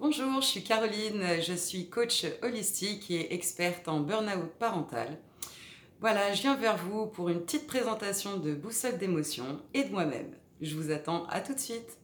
Bonjour, je suis Caroline, je suis coach holistique et experte en burn-out parental. Voilà, je viens vers vous pour une petite présentation de boussole d'émotion et de moi-même. Je vous attends à tout de suite.